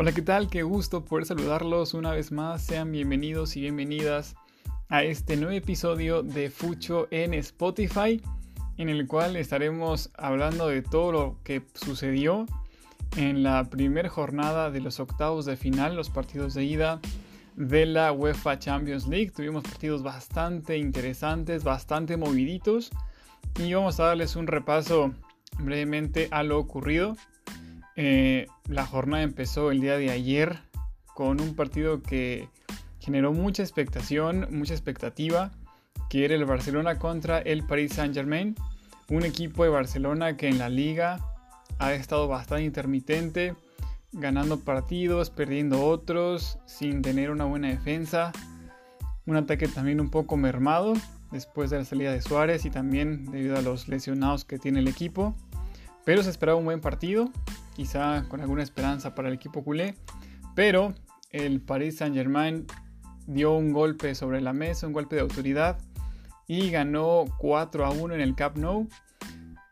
Hola, ¿qué tal? Qué gusto poder saludarlos una vez más. Sean bienvenidos y bienvenidas a este nuevo episodio de Fucho en Spotify, en el cual estaremos hablando de todo lo que sucedió en la primera jornada de los octavos de final, los partidos de ida de la UEFA Champions League. Tuvimos partidos bastante interesantes, bastante moviditos y vamos a darles un repaso brevemente a lo ocurrido. Eh, la jornada empezó el día de ayer con un partido que generó mucha expectación, mucha expectativa, que era el Barcelona contra el Paris Saint Germain. Un equipo de Barcelona que en la liga ha estado bastante intermitente, ganando partidos, perdiendo otros, sin tener una buena defensa. Un ataque también un poco mermado después de la salida de Suárez y también debido a los lesionados que tiene el equipo. Pero se esperaba un buen partido, quizá con alguna esperanza para el equipo culé. Pero el Paris Saint Germain dio un golpe sobre la mesa, un golpe de autoridad y ganó 4 a 1 en el Camp Nou.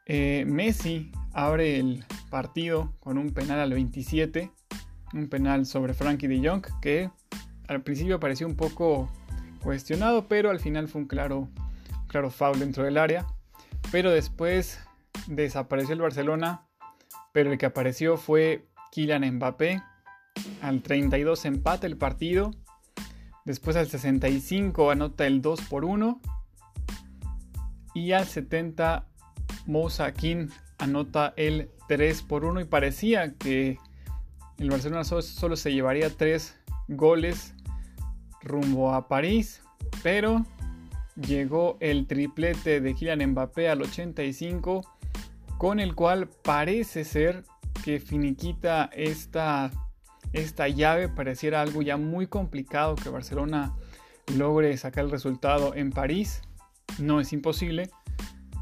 Eh, Messi abre el partido con un penal al 27, un penal sobre Frankie de Jong que al principio pareció un poco cuestionado, pero al final fue un claro, claro foul dentro del área. Pero después desapareció el Barcelona, pero el que apareció fue Kylian Mbappé. Al 32 empate el partido. Después al 65 anota el 2 por 1. Y al 70 Moussa King anota el 3 por 1 y parecía que el Barcelona solo, se llevaría 3 goles rumbo a París, pero llegó el triplete de Kylian Mbappé al 85, con el cual parece ser que finiquita esta, esta llave, pareciera algo ya muy complicado que Barcelona logre sacar el resultado en París. No es imposible,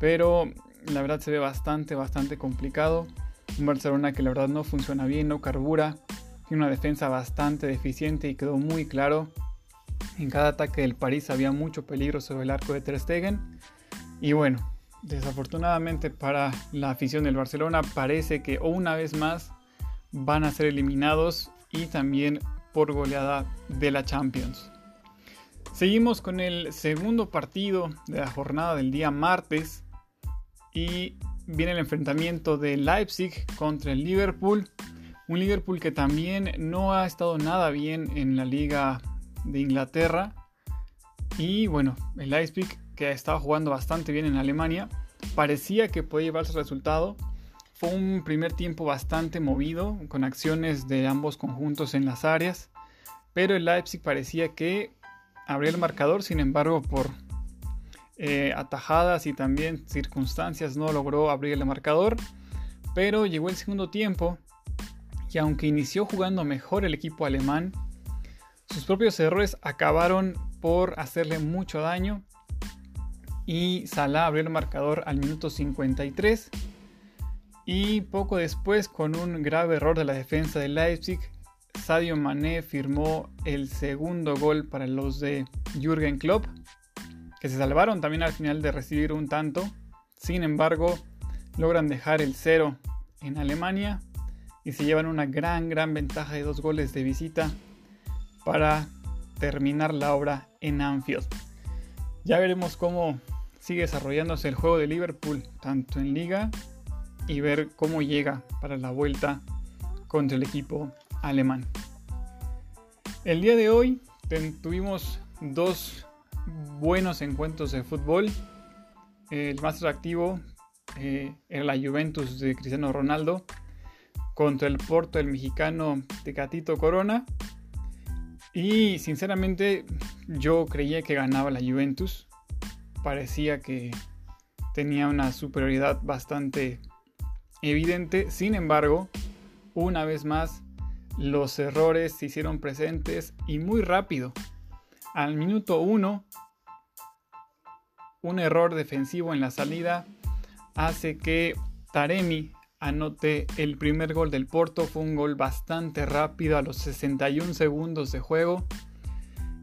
pero la verdad se ve bastante, bastante complicado. Un Barcelona que la verdad no funciona bien, no carbura. Tiene una defensa bastante deficiente y quedó muy claro. En cada ataque del París había mucho peligro sobre el arco de Ter Stegen. Y bueno, desafortunadamente para la afición del Barcelona parece que una vez más van a ser eliminados y también por goleada de la Champions. Seguimos con el segundo partido de la jornada del día martes y viene el enfrentamiento de Leipzig contra el Liverpool. Un Liverpool que también no ha estado nada bien en la liga de Inglaterra. Y bueno, el Leipzig que ha estado jugando bastante bien en Alemania. Parecía que podía llevarse el resultado. Fue un primer tiempo bastante movido, con acciones de ambos conjuntos en las áreas. Pero el Leipzig parecía que abría el marcador, sin embargo, por eh, atajadas y también circunstancias no logró abrir el marcador, pero llegó el segundo tiempo y aunque inició jugando mejor el equipo alemán, sus propios errores acabaron por hacerle mucho daño y Salah abrió el marcador al minuto 53 y poco después con un grave error de la defensa de Leipzig, Sadio Mané firmó el segundo gol para los de Jürgen Klopp que se salvaron también al final de recibir un tanto. Sin embargo, logran dejar el cero en Alemania y se llevan una gran, gran ventaja de dos goles de visita para terminar la obra en Anfield. Ya veremos cómo sigue desarrollándose el juego de Liverpool, tanto en liga y ver cómo llega para la vuelta contra el equipo alemán. El día de hoy tuvimos dos buenos encuentros de fútbol. El más atractivo eh, era la Juventus de Cristiano Ronaldo contra el Porto del mexicano Tecatito Corona. Y sinceramente yo creía que ganaba la Juventus. Parecía que tenía una superioridad bastante evidente. Sin embargo, una vez más, los errores se hicieron presentes y muy rápido. Al minuto 1, un error defensivo en la salida hace que Taremi anote el primer gol del Porto. Fue un gol bastante rápido a los 61 segundos de juego.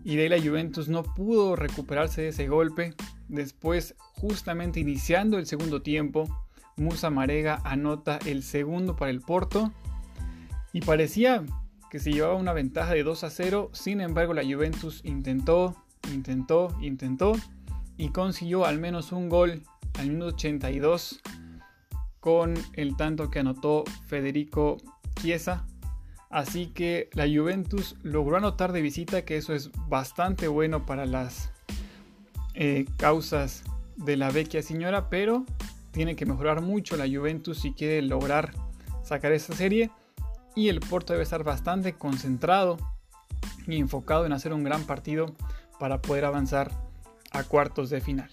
Y de la Juventus no pudo recuperarse de ese golpe. Después, justamente iniciando el segundo tiempo, Musa Marega anota el segundo para el Porto. Y parecía que se llevaba una ventaja de 2 a 0, sin embargo la Juventus intentó, intentó, intentó y consiguió al menos un gol al minuto 82 con el tanto que anotó Federico Chiesa. Así que la Juventus logró anotar de visita, que eso es bastante bueno para las eh, causas de la vecchia señora, pero tiene que mejorar mucho la Juventus si quiere lograr sacar esta serie. Y el Porto debe estar bastante concentrado y enfocado en hacer un gran partido para poder avanzar a cuartos de final.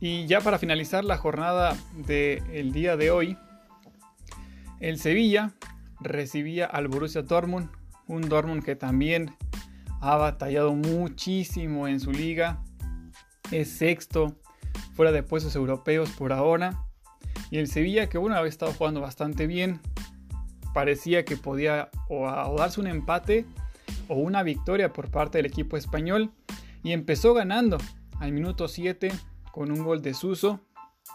Y ya para finalizar la jornada del día de hoy, el Sevilla recibía al Borussia Dortmund, un Dortmund que también ha batallado muchísimo en su liga, es sexto fuera de puestos europeos por ahora, y el Sevilla que bueno había estado jugando bastante bien, parecía que podía o, darse un empate o una victoria por parte del equipo español. Y empezó ganando al minuto 7 con un gol de Suso,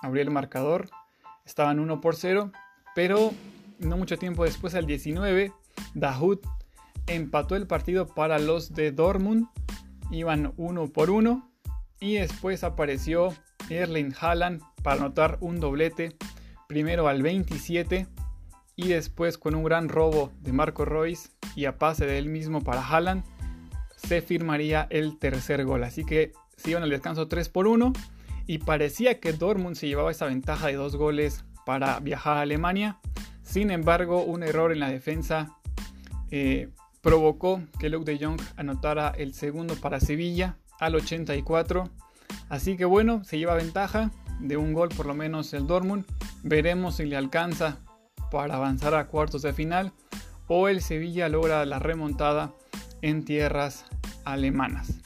abrió el marcador, estaban 1 por 0, pero no mucho tiempo después, al 19, Dahoud empató el partido para los de Dortmund, iban 1 por 1, y después apareció Erling Haaland para anotar un doblete, primero al 27 y después con un gran robo de Marco Royce y a pase de él mismo para Haaland, se firmaría el tercer gol. Así que se iban al descanso 3 por 1 y parecía que Dortmund se llevaba esa ventaja de dos goles para viajar a Alemania. Sin embargo, un error en la defensa eh, provocó que Luke de Jong anotara el segundo para Sevilla al 84. Así que bueno, se lleva ventaja de un gol por lo menos el Dortmund. Veremos si le alcanza para avanzar a cuartos de final o el Sevilla logra la remontada en tierras alemanas.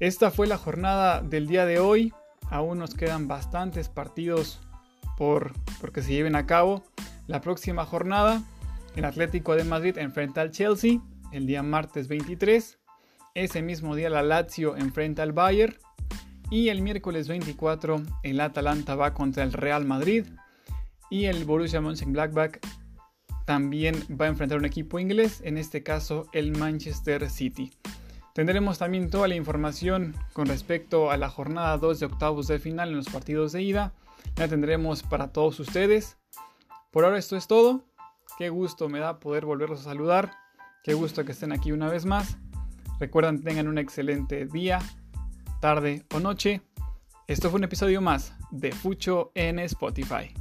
Esta fue la jornada del día de hoy. Aún nos quedan bastantes partidos por, que se lleven a cabo. La próxima jornada, el Atlético de Madrid enfrenta al Chelsea el día martes 23. Ese mismo día la Lazio enfrenta al Bayern. Y el miércoles 24 el Atalanta va contra el Real Madrid. Y el Borussia Mönchengladbach también va a enfrentar un equipo inglés, en este caso el Manchester City. Tendremos también toda la información con respecto a la jornada 2 de octavos de final en los partidos de ida. La tendremos para todos ustedes. Por ahora esto es todo. Qué gusto me da poder volverlos a saludar. Qué gusto que estén aquí una vez más. Recuerden, tengan un excelente día, tarde o noche. Esto fue un episodio más de Fucho en Spotify.